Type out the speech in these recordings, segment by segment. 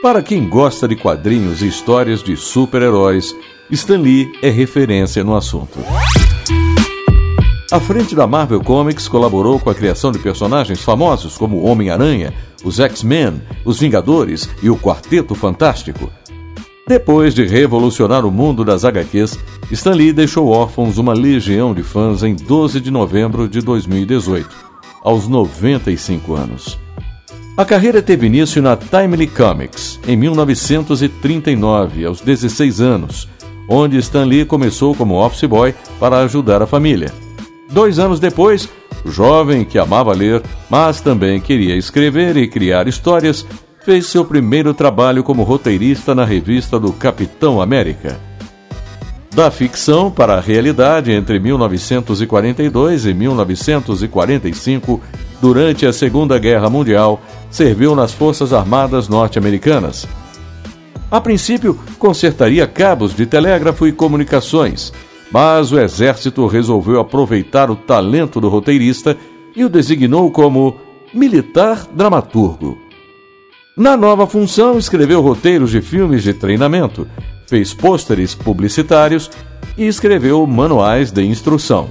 Para quem gosta de quadrinhos e histórias de super-heróis, Stan Lee é referência no assunto. À frente da Marvel Comics, colaborou com a criação de personagens famosos como Homem-Aranha, os X-Men, os Vingadores e o Quarteto Fantástico. Depois de revolucionar o mundo das HQs, Stan Lee deixou órfãos uma legião de fãs em 12 de novembro de 2018, aos 95 anos. A carreira teve início na Timely Comics, em 1939, aos 16 anos, onde Stan Lee começou como office boy para ajudar a família. Dois anos depois, o jovem que amava ler, mas também queria escrever e criar histórias, fez seu primeiro trabalho como roteirista na revista do Capitão América. Da ficção para a realidade entre 1942 e 1945, durante a Segunda Guerra Mundial, serviu nas Forças Armadas norte-americanas. A princípio, consertaria cabos de telégrafo e comunicações, mas o exército resolveu aproveitar o talento do roteirista e o designou como militar dramaturgo. Na nova função, escreveu roteiros de filmes de treinamento, fez pôsteres publicitários e escreveu manuais de instrução.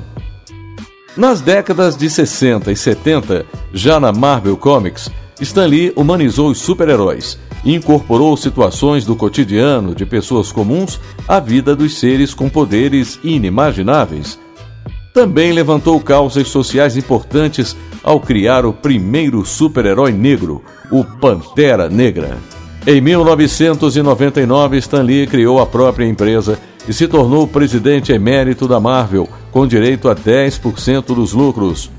Nas décadas de 60 e 70, já na Marvel Comics, Stan Lee humanizou os super-heróis e incorporou situações do cotidiano de pessoas comuns à vida dos seres com poderes inimagináveis. Também levantou causas sociais importantes ao criar o primeiro super-herói negro, o Pantera Negra. Em 1999, Stan Lee criou a própria empresa e se tornou presidente emérito da Marvel, com direito a 10% dos lucros.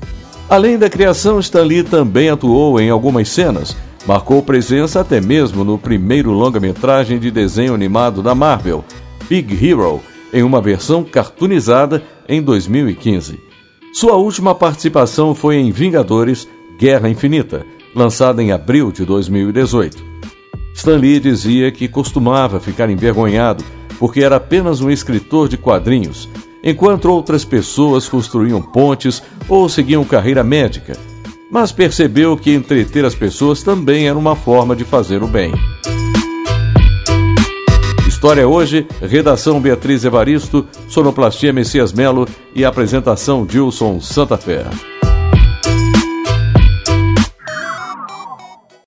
Além da criação, Stan Lee também atuou em algumas cenas. Marcou presença até mesmo no primeiro longa-metragem de desenho animado da Marvel, Big Hero, em uma versão cartoonizada em 2015. Sua última participação foi em Vingadores Guerra Infinita, lançada em abril de 2018. Stan Lee dizia que costumava ficar envergonhado porque era apenas um escritor de quadrinhos, enquanto outras pessoas construíam pontes ou seguiam carreira médica, mas percebeu que entreter as pessoas também era uma forma de fazer o bem. História hoje, redação Beatriz Evaristo, sonoplastia Messias Melo e apresentação Dilson Santa Fé.